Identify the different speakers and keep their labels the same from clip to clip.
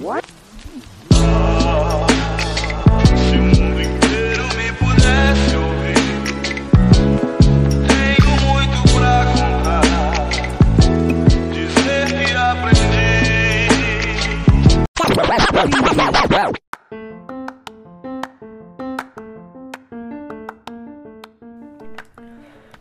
Speaker 1: Aprendi.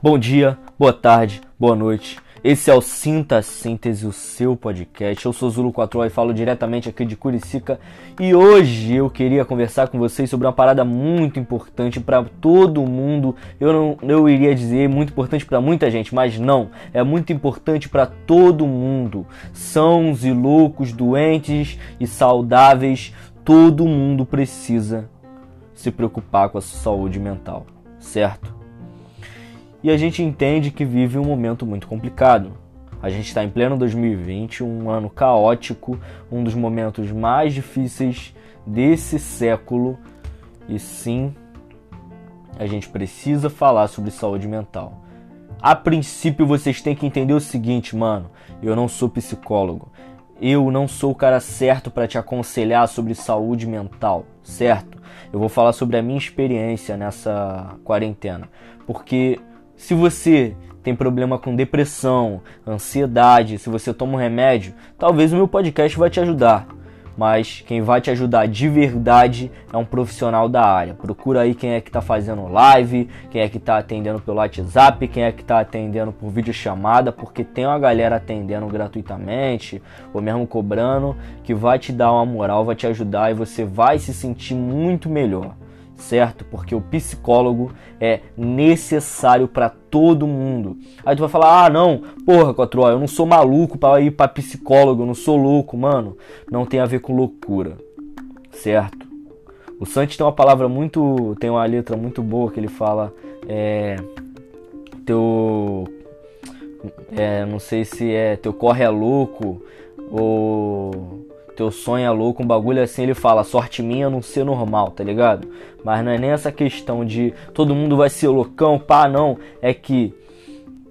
Speaker 2: Bom dia, boa tarde, boa noite. Esse é o Sinta Síntese, o seu podcast. Eu sou Zulu 4 e falo diretamente aqui de Curicica. E hoje eu queria conversar com vocês sobre uma parada muito importante para todo mundo. Eu não eu iria dizer muito importante para muita gente, mas não, é muito importante para todo mundo. Sãos e loucos, doentes e saudáveis, todo mundo precisa se preocupar com a sua saúde mental, certo? E a gente entende que vive um momento muito complicado. A gente está em pleno 2020, um ano caótico, um dos momentos mais difíceis desse século, e sim, a gente precisa falar sobre saúde mental. A princípio, vocês têm que entender o seguinte, mano: eu não sou psicólogo, eu não sou o cara certo para te aconselhar sobre saúde mental, certo? Eu vou falar sobre a minha experiência nessa quarentena, porque se você tem problema com depressão, ansiedade, se você toma um remédio, talvez o meu podcast vai te ajudar. Mas quem vai te ajudar de verdade é um profissional da área. Procura aí quem é que está fazendo live, quem é que está atendendo pelo WhatsApp, quem é que está atendendo por videochamada, porque tem uma galera atendendo gratuitamente ou mesmo cobrando que vai te dar uma moral, vai te ajudar e você vai se sentir muito melhor certo? Porque o psicólogo é necessário para todo mundo. Aí tu vai falar: "Ah, não, porra, Quatro, eu não sou maluco para ir para psicólogo, eu não sou louco, mano". Não tem a ver com loucura. Certo? O Santos tem uma palavra muito, tem uma letra muito boa que ele fala é teu é, não sei se é teu corre é louco ou teu sonho é louco, um bagulho assim, ele fala, sorte minha não ser normal, tá ligado? Mas não é nem essa questão de todo mundo vai ser loucão, pá, não. É que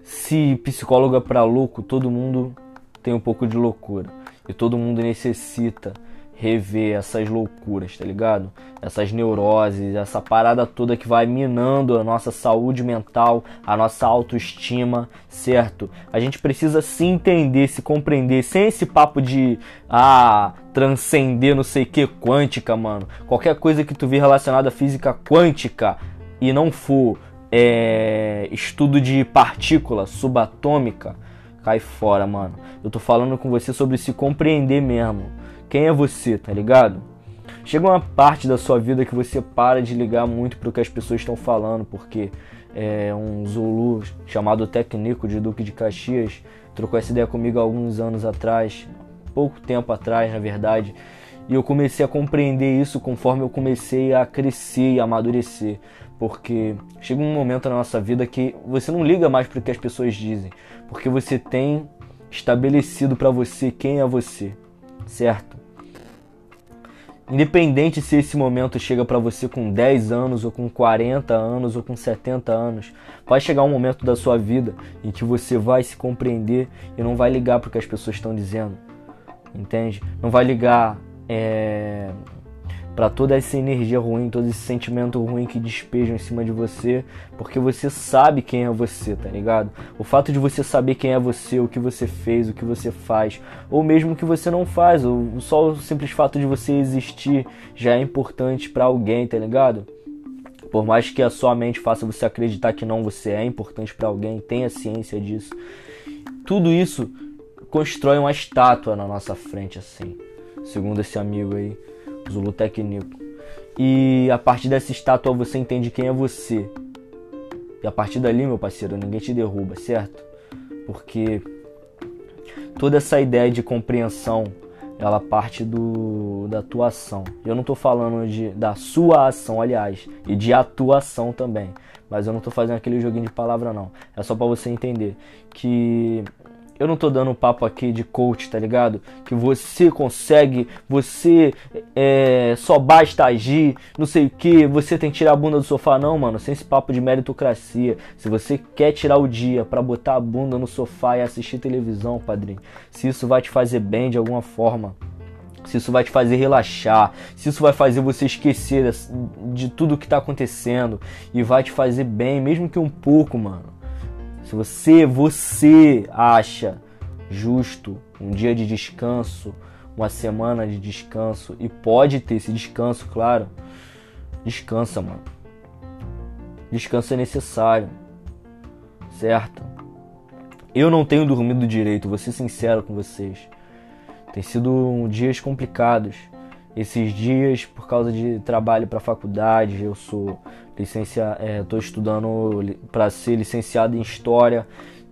Speaker 2: se psicólogo é pra louco, todo mundo tem um pouco de loucura. E todo mundo necessita rever essas loucuras, tá ligado? Essas neuroses, essa parada toda que vai minando a nossa saúde mental, a nossa autoestima, certo? A gente precisa se entender, se compreender, sem esse papo de ah, transcender não sei que quântica, mano. Qualquer coisa que tu vê relacionada à física quântica e não for é, estudo de partícula subatômica, cai fora, mano. Eu tô falando com você sobre se compreender mesmo quem é você, tá ligado? Chega uma parte da sua vida que você para de ligar muito pro que as pessoas estão falando, porque é, um Zulu chamado Técnico de Duque de Caxias trocou essa ideia comigo há alguns anos atrás, pouco tempo atrás, na verdade, e eu comecei a compreender isso conforme eu comecei a crescer e amadurecer, porque chega um momento na nossa vida que você não liga mais para o que as pessoas dizem, porque você tem estabelecido para você quem é você, certo? Independente se esse momento chega para você com 10 anos, ou com 40 anos, ou com 70 anos, vai chegar um momento da sua vida em que você vai se compreender e não vai ligar para o que as pessoas estão dizendo, entende? Não vai ligar é, para toda essa energia ruim, todo esse sentimento ruim que despejam em cima de você, porque você sabe quem é você, tá ligado? O fato de você saber quem é você, o que você fez, o que você faz, ou mesmo o que você não faz, ou só o simples fato de você existir já é importante para alguém, tá ligado? Por mais que a sua mente faça você acreditar que não você é importante para alguém, tenha ciência disso. Tudo isso constrói uma estátua na nossa frente assim, segundo esse amigo aí. Zulu Técnico. E a partir dessa estátua você entende quem é você. E a partir dali, meu parceiro, ninguém te derruba, certo? Porque toda essa ideia de compreensão, ela parte do da atuação. Eu não estou falando de da sua ação, aliás, e de atuação também. Mas eu não estou fazendo aquele joguinho de palavra não. É só para você entender que eu não tô dando um papo aqui de coach, tá ligado? Que você consegue, você é, só basta agir, não sei o que, você tem que tirar a bunda do sofá, não, mano. Sem esse papo de meritocracia. Se você quer tirar o dia para botar a bunda no sofá e assistir televisão, padrinho, se isso vai te fazer bem de alguma forma, se isso vai te fazer relaxar, se isso vai fazer você esquecer de tudo que está acontecendo e vai te fazer bem, mesmo que um pouco, mano. Se você, você acha justo um dia de descanso, uma semana de descanso e pode ter esse descanso, claro, descansa, mano. Descanso é necessário, certo? Eu não tenho dormido direito, vou ser sincero com vocês. Tem sido dias complicados. Esses dias, por causa de trabalho para faculdade, eu sou licencia, estou é, estudando para ser licenciado em história.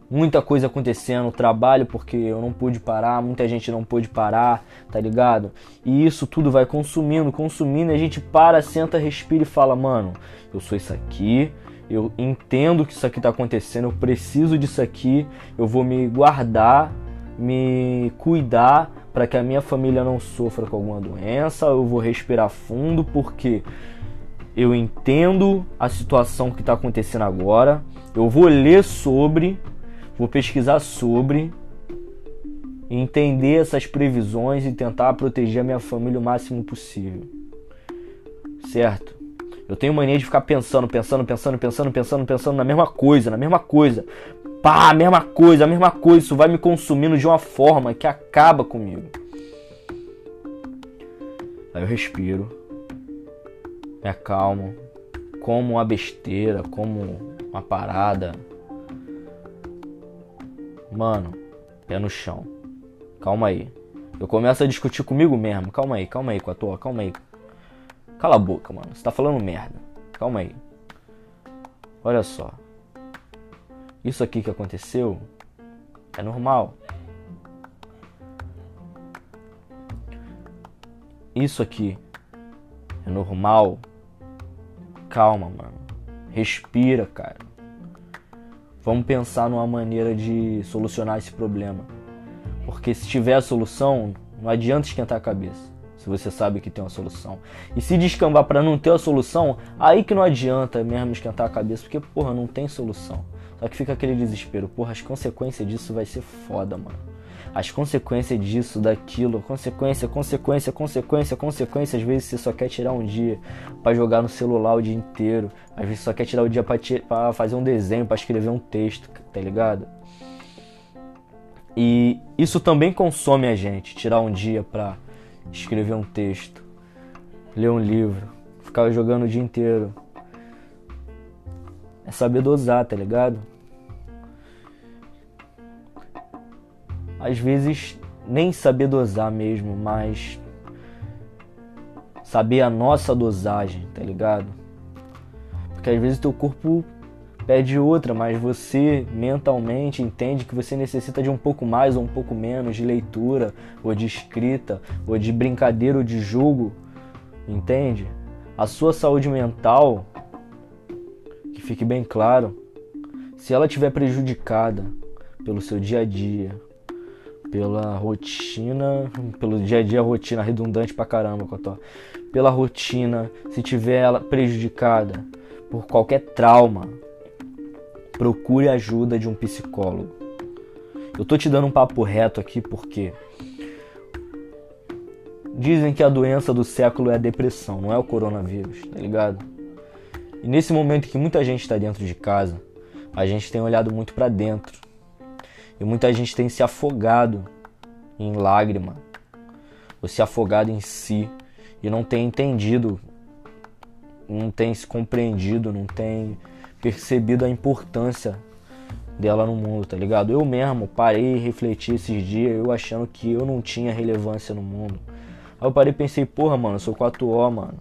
Speaker 2: Muita coisa acontecendo, trabalho porque eu não pude parar, muita gente não pôde parar, tá ligado? E isso tudo vai consumindo, consumindo, a gente para, senta, respira e fala, mano, eu sou isso aqui, eu entendo que isso aqui tá acontecendo, eu preciso disso aqui, eu vou me guardar, me cuidar para que a minha família não sofra com alguma doença. Eu vou respirar fundo porque eu entendo a situação que está acontecendo agora. Eu vou ler sobre, vou pesquisar sobre, entender essas previsões e tentar proteger a minha família o máximo possível. Certo? Eu tenho mania de ficar pensando, pensando, pensando, pensando, pensando, pensando na mesma coisa, na mesma coisa pá, a mesma coisa, a mesma coisa. Isso vai me consumindo de uma forma que acaba comigo. Aí eu respiro, me acalmo, como uma besteira, como uma parada. Mano, pé no chão. Calma aí. Eu começo a discutir comigo mesmo. Calma aí, calma aí, com a tua, calma aí. Cala a boca, mano. Você tá falando merda. Calma aí. Olha só. Isso aqui que aconteceu é normal. Isso aqui é normal. Calma, mano. Respira, cara. Vamos pensar numa maneira de solucionar esse problema. Porque se tiver a solução, não adianta esquentar a cabeça. Se você sabe que tem uma solução. E se descambar para não ter a solução, aí que não adianta mesmo esquentar a cabeça, porque porra, não tem solução. Só que fica aquele desespero, porra, as consequências disso vai ser foda, mano. As consequências disso, daquilo, consequência, consequência, consequência, consequência. Às vezes você só quer tirar um dia para jogar no celular o dia inteiro. Às vezes só quer tirar o dia para fazer um desenho, para escrever um texto, tá ligado? E isso também consome a gente, tirar um dia para escrever um texto, ler um livro, ficar jogando o dia inteiro, é saber dosar, tá ligado? Às vezes nem saber dosar mesmo, mas saber a nossa dosagem, tá ligado? Porque às vezes teu corpo pede outra, mas você mentalmente entende que você necessita de um pouco mais ou um pouco menos de leitura, ou de escrita, ou de brincadeira ou de jogo, entende? A sua saúde mental fique bem claro, se ela estiver prejudicada pelo seu dia a dia, pela rotina, pelo dia a dia rotina redundante pra caramba, Cotó. Pela rotina, se tiver ela prejudicada por qualquer trauma, procure ajuda de um psicólogo. Eu tô te dando um papo reto aqui porque dizem que a doença do século é a depressão, não é o coronavírus, tá ligado? E nesse momento que muita gente está dentro de casa, a gente tem olhado muito para dentro. E muita gente tem se afogado em lágrima, ou se afogado em si e não tem entendido, não tem se compreendido, não tem percebido a importância dela no mundo, tá ligado? Eu mesmo parei e refleti esses dias, eu achando que eu não tinha relevância no mundo. Aí eu parei e pensei, porra, mano, eu sou 4O, mano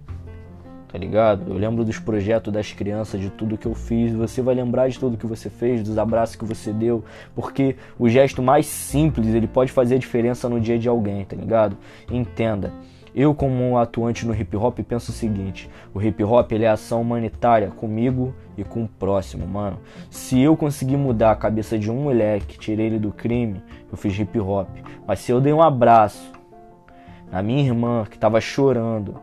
Speaker 2: tá ligado? Eu lembro dos projetos das crianças, de tudo que eu fiz. Você vai lembrar de tudo que você fez, dos abraços que você deu, porque o gesto mais simples ele pode fazer a diferença no dia de alguém, tá ligado? Entenda. Eu, como um atuante no hip hop, penso o seguinte: o hip hop ele é ação humanitária comigo e com o próximo, mano. Se eu conseguir mudar a cabeça de um moleque, tirei ele do crime, eu fiz hip hop. Mas se eu dei um abraço na minha irmã que tava chorando,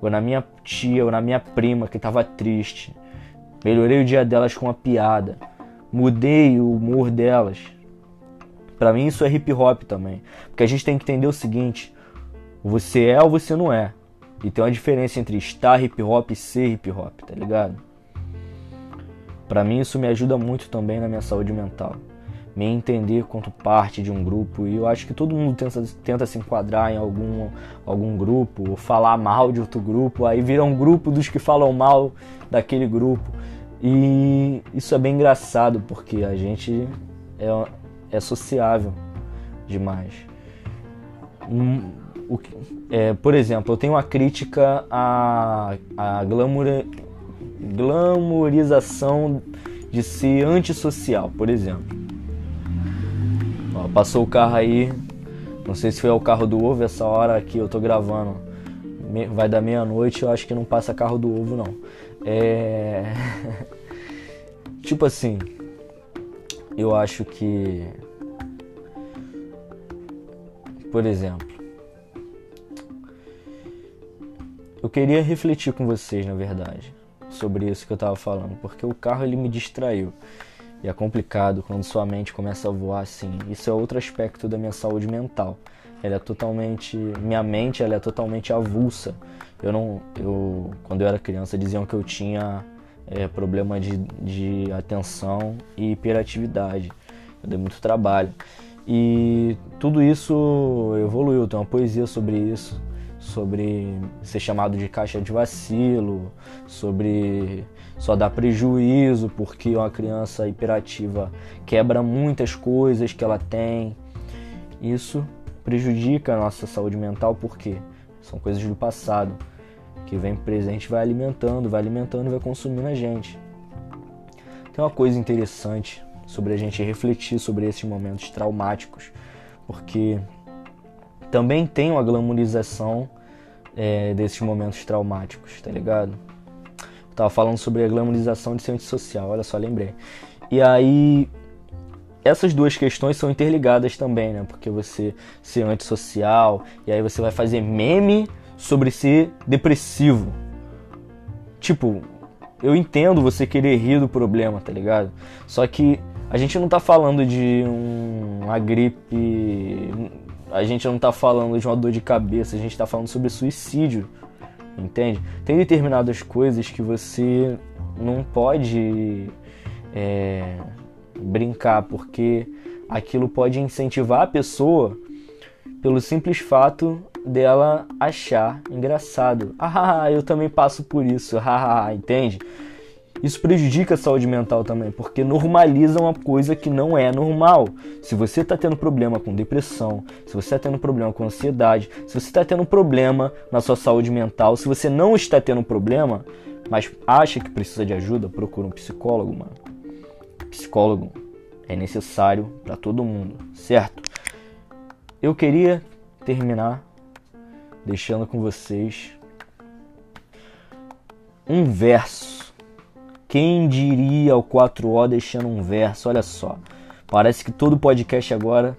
Speaker 2: ou na minha tia, ou na minha prima que estava triste. Melhorei o dia delas com uma piada. Mudei o humor delas. Para mim isso é hip hop também, porque a gente tem que entender o seguinte: Você é ou você não é. E tem uma diferença entre estar hip hop e ser hip hop, tá ligado? Para mim isso me ajuda muito também na minha saúde mental. Me entender quanto parte de um grupo e eu acho que todo mundo tenta, tenta se enquadrar em algum, algum grupo, ou falar mal de outro grupo, aí vira um grupo dos que falam mal daquele grupo. E isso é bem engraçado porque a gente é, é sociável demais. Um, o, é, por exemplo, eu tenho uma crítica à, à glamour, glamorização de ser antissocial, por exemplo. Ó, passou o carro aí, não sei se foi o carro do ovo essa hora que eu tô gravando. Vai dar meia-noite, eu acho que não passa carro do ovo não. É. tipo assim, eu acho que. Por exemplo, eu queria refletir com vocês, na verdade, sobre isso que eu tava falando, porque o carro ele me distraiu. E é complicado quando sua mente começa a voar assim. Isso é outro aspecto da minha saúde mental. Ela é totalmente, minha mente ela é totalmente avulsa. Eu não, eu quando eu era criança diziam que eu tinha é, problema de, de atenção e hiperatividade. Eu dei muito trabalho. E tudo isso evoluiu. Tem uma poesia sobre isso, sobre ser chamado de caixa de vacilo, sobre só dar prejuízo porque uma criança hiperativa quebra muitas coisas que ela tem. Isso prejudica a nossa saúde mental porque são coisas do passado que vem presente, vai alimentando, vai alimentando e vai consumindo a gente. Tem uma coisa interessante sobre a gente refletir sobre esses momentos traumáticos, porque também tem uma glamorização é, desses momentos traumáticos, tá ligado? Eu tava falando sobre a glamorização de ser antissocial, olha só, lembrei. E aí, essas duas questões são interligadas também, né? Porque você ser antissocial, e aí você vai fazer meme sobre ser depressivo. Tipo, eu entendo você querer rir do problema, tá ligado? Só que a gente não tá falando de um, uma gripe, a gente não tá falando de uma dor de cabeça, a gente tá falando sobre suicídio, entende? Tem determinadas coisas que você não pode é, brincar, porque aquilo pode incentivar a pessoa pelo simples fato dela achar engraçado. Ah, eu também passo por isso, entende? Isso prejudica a saúde mental também, porque normaliza uma coisa que não é normal. Se você está tendo problema com depressão, se você está tendo problema com ansiedade, se você está tendo problema na sua saúde mental, se você não está tendo problema, mas acha que precisa de ajuda, procura um psicólogo, mano. Psicólogo é necessário para todo mundo, certo? Eu queria terminar deixando com vocês um verso. Quem diria o 4O deixando um verso? Olha só. Parece que todo podcast agora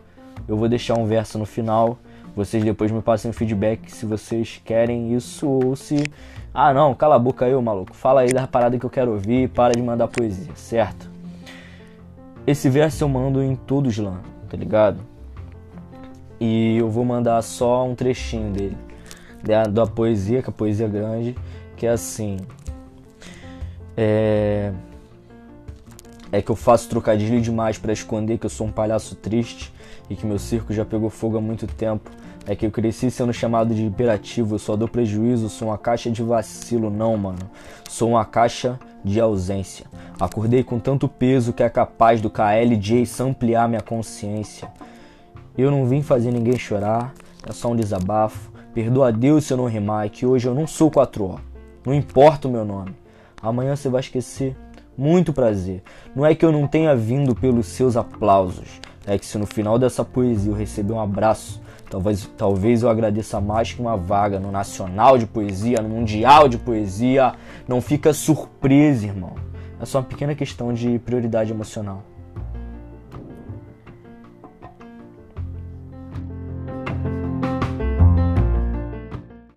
Speaker 2: eu vou deixar um verso no final. Vocês depois me passem um feedback se vocês querem isso ou se. Ah não, cala a boca aí, maluco. Fala aí da parada que eu quero ouvir para de mandar poesia, certo? Esse verso eu mando em todos lá, tá ligado? E eu vou mandar só um trechinho dele da, da poesia, que é a poesia grande, que é assim. É, é que eu faço trocadilho demais para esconder que eu sou um palhaço triste e que meu circo já pegou fogo há muito tempo. É que eu cresci sendo chamado de imperativo, eu só dou prejuízo, sou uma caixa de vacilo, não, mano. Sou uma caixa de ausência. Acordei com tanto peso que é capaz do KLJ ampliar minha consciência. Eu não vim fazer ninguém chorar, é só um desabafo. Perdoa a Deus se eu não rimar, é que hoje eu não sou 4O. Não importa o meu nome. Amanhã você vai esquecer. Muito prazer. Não é que eu não tenha vindo pelos seus aplausos. É que se no final dessa poesia eu receber um abraço, talvez, talvez eu agradeça mais que uma vaga no Nacional de Poesia, no Mundial de Poesia. Não fica surpresa, irmão. É só uma pequena questão de prioridade emocional.